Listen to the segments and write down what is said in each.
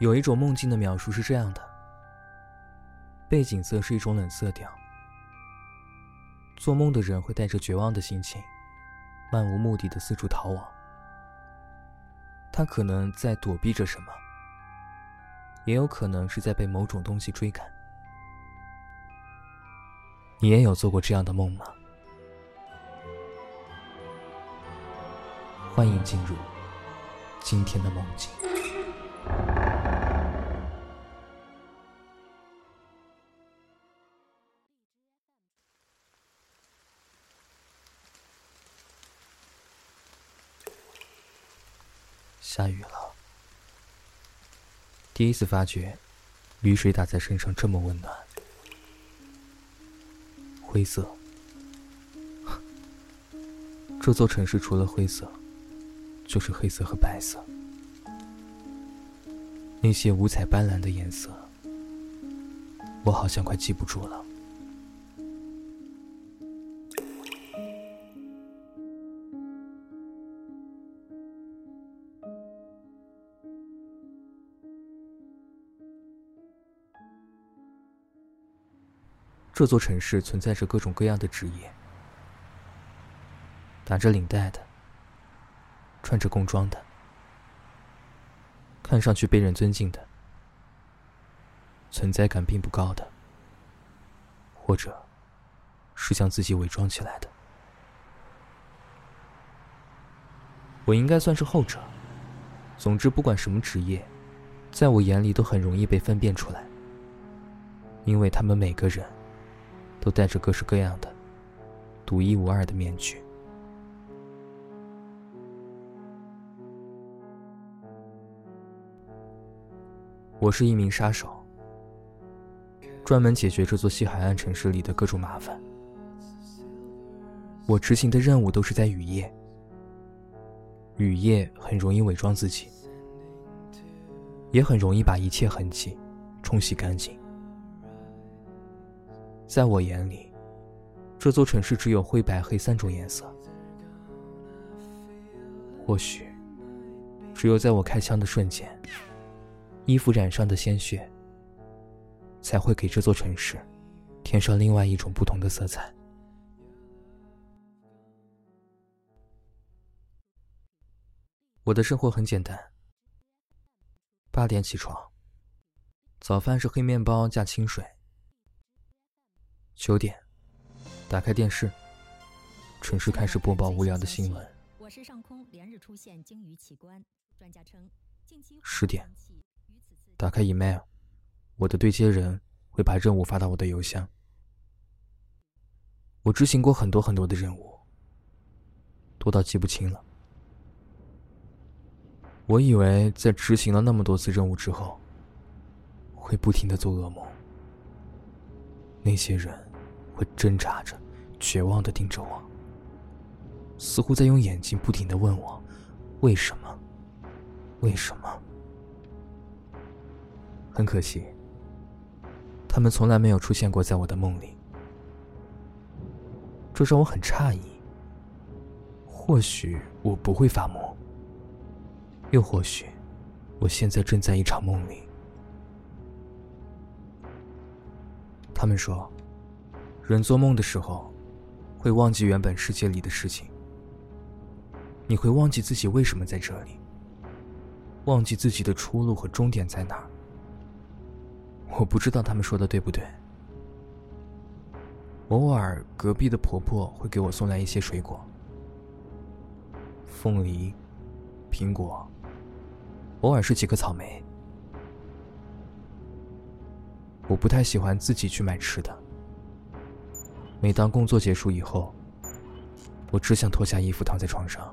有一种梦境的描述是这样的：背景色是一种冷色调，做梦的人会带着绝望的心情，漫无目的的四处逃亡。他可能在躲避着什么，也有可能是在被某种东西追赶。你也有做过这样的梦吗？欢迎进入今天的梦境。下雨了，第一次发觉雨水打在身上这么温暖。灰色，这座城市除了灰色，就是黑色和白色。那些五彩斑斓的颜色，我好像快记不住了。这座城市存在着各种各样的职业：打着领带的，穿着工装的，看上去被人尊敬的，存在感并不高的，或者是将自己伪装起来的。我应该算是后者。总之，不管什么职业，在我眼里都很容易被分辨出来，因为他们每个人。都戴着各式各样的、独一无二的面具。我是一名杀手，专门解决这座西海岸城市里的各种麻烦。我执行的任务都是在雨夜，雨夜很容易伪装自己，也很容易把一切痕迹冲洗干净。在我眼里，这座城市只有灰白黑三种颜色。或许，只有在我开枪的瞬间，衣服染上的鲜血，才会给这座城市添上另外一种不同的色彩。我的生活很简单：八点起床，早饭是黑面包加清水。九点，打开电视，城市开始播报无聊的新闻。我是上空连日出现鲸鱼奇观，专家称近期。十点，打开 email，我的对接人会把任务发到我的邮箱。我执行过很多很多的任务，多到记不清了。我以为在执行了那么多次任务之后，会不停的做噩梦。那些人。挣扎着，绝望的盯着我，似乎在用眼睛不停的问我：“为什么？为什么？”很可惜，他们从来没有出现过在我的梦里，这让我很诧异。或许我不会发梦，又或许我现在正在一场梦里。他们说。人做梦的时候，会忘记原本世界里的事情。你会忘记自己为什么在这里，忘记自己的出路和终点在哪儿。我不知道他们说的对不对。偶尔，隔壁的婆婆会给我送来一些水果，凤梨、苹果，偶尔是几颗草莓。我不太喜欢自己去买吃的。每当工作结束以后，我只想脱下衣服躺在床上，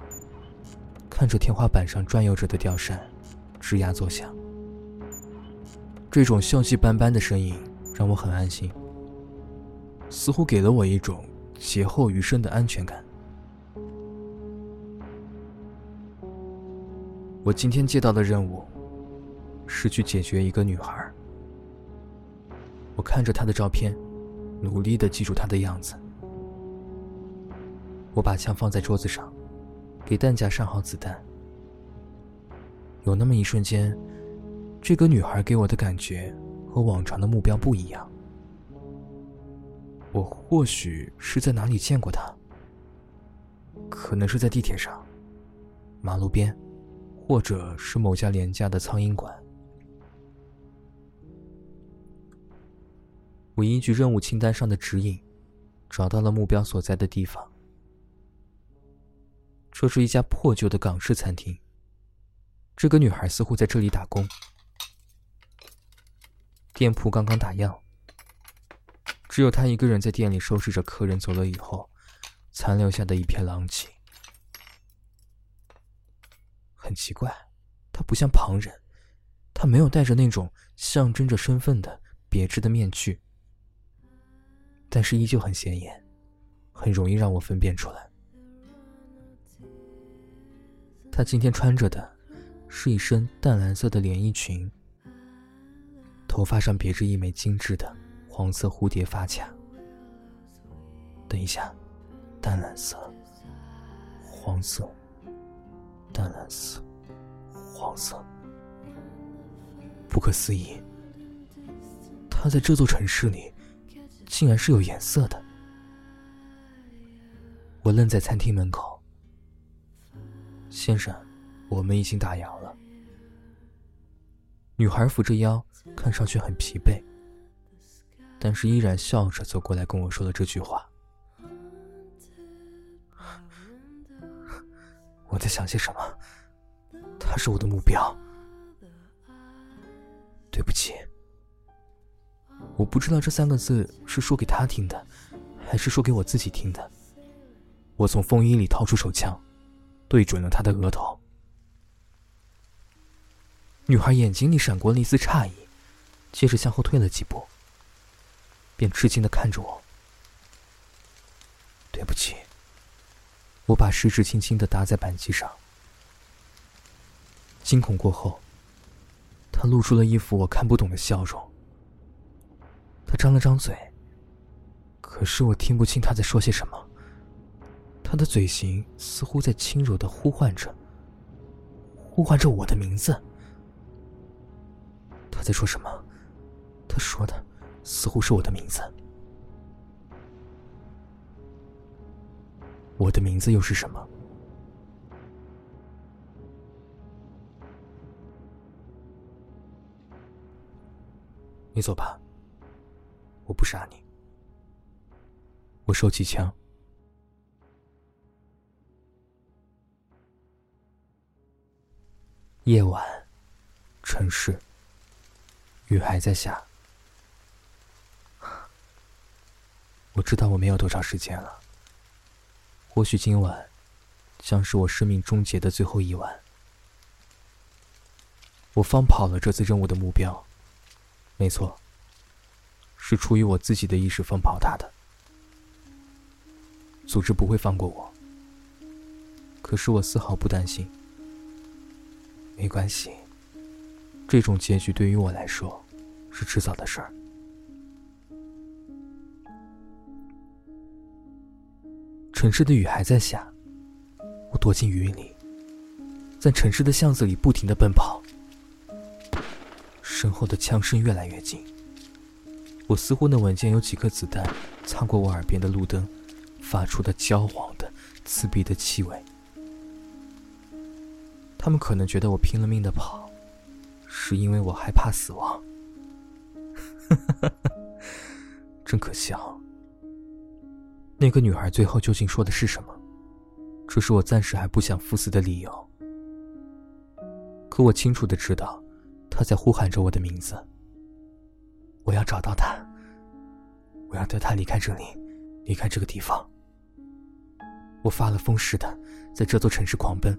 看着天花板上转悠着的吊扇，吱呀作响。这种锈迹斑斑的声音让我很安心，似乎给了我一种劫后余生的安全感。我今天接到的任务是去解决一个女孩。我看着她的照片。努力的记住他的样子。我把枪放在桌子上，给弹夹上好子弹。有那么一瞬间，这个女孩给我的感觉和往常的目标不一样。我或许是在哪里见过她，可能是在地铁上、马路边，或者是某家廉价的苍蝇馆。我依据任务清单上的指引，找到了目标所在的地方。这是一家破旧的港式餐厅。这个女孩似乎在这里打工。店铺刚刚打烊，只有她一个人在店里收拾着客人走了以后，残留下的一片狼藉。很奇怪，她不像旁人，她没有戴着那种象征着身份的别致的面具。但是依旧很显眼，很容易让我分辨出来。她今天穿着的是一身淡蓝色的连衣裙，头发上别着一枚精致的黄色蝴蝶发卡。等一下，淡蓝色、黄色、淡蓝色、黄色，不可思议！她在这座城市里。竟然是有颜色的！我愣在餐厅门口。先生，我们已经打烊了。女孩扶着腰，看上去很疲惫，但是依然笑着走过来跟我说了这句话。我在想些什么？他是我的目标。对不起。我不知道这三个字是说给他听的，还是说给我自己听的。我从风衣里掏出手枪，对准了他的额头。女孩眼睛里闪过了一丝诧异，接着向后退了几步，便吃惊的看着我。对不起。我把食指轻轻的搭在扳机上。惊恐过后，他露出了一副我看不懂的笑容。他张了张嘴，可是我听不清他在说些什么。他的嘴型似乎在轻柔的呼唤着，呼唤着我的名字。他在说什么？他说的似乎是我的名字。我的名字又是什么？你走吧。不杀你。我收起枪。夜晚，城市，雨还在下。我知道我没有多少时间了。或许今晚，将是我生命终结的最后一晚。我放跑了这次任务的目标。没错。是出于我自己的意识放跑他的，组织不会放过我。可是我丝毫不担心，没关系，这种结局对于我来说是迟早的事儿。城市的雨还在下，我躲进雨里，在城市的巷子里不停的奔跑，身后的枪声越来越近。我似乎能闻见有几颗子弹擦过我耳边的路灯，发出的焦黄的、刺鼻的气味。他们可能觉得我拼了命的跑，是因为我害怕死亡。真可笑。那个女孩最后究竟说的是什么？这是我暂时还不想赴死的理由。可我清楚的知道，她在呼喊着我的名字。我要找到他，我要带他离开这里，离开这个地方。我发了疯似的在这座城市狂奔，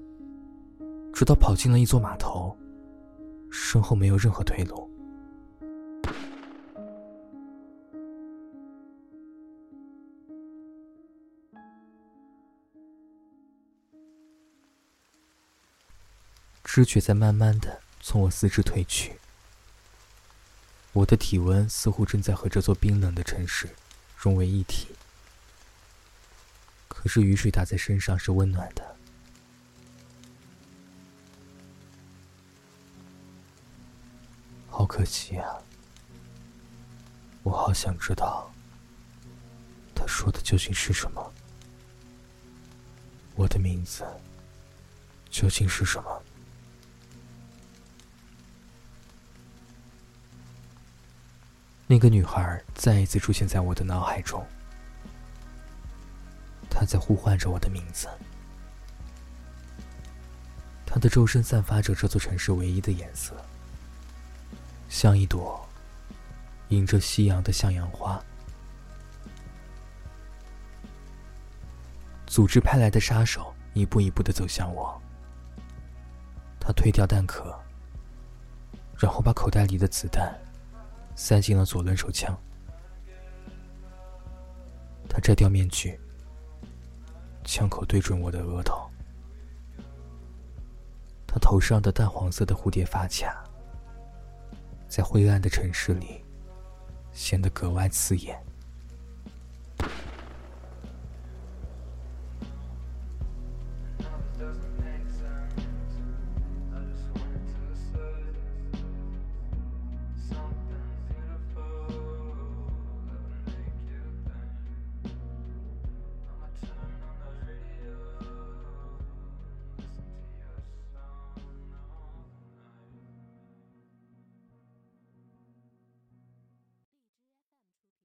直到跑进了一座码头，身后没有任何退路。知觉在慢慢的从我四肢褪去。我的体温似乎正在和这座冰冷的城市融为一体，可是雨水打在身上是温暖的。好可惜啊！我好想知道，他说的究竟是什么？我的名字究竟是什么？那个女孩再一次出现在我的脑海中，她在呼唤着我的名字。她的周身散发着这座城市唯一的颜色，像一朵迎着夕阳的向阳花。组织派来的杀手一步一步的走向我。他推掉弹壳，然后把口袋里的子弹。塞进了左轮手枪。他摘掉面具，枪口对准我的额头。他头上的淡黄色的蝴蝶发卡，在灰暗的城市里显得格外刺眼。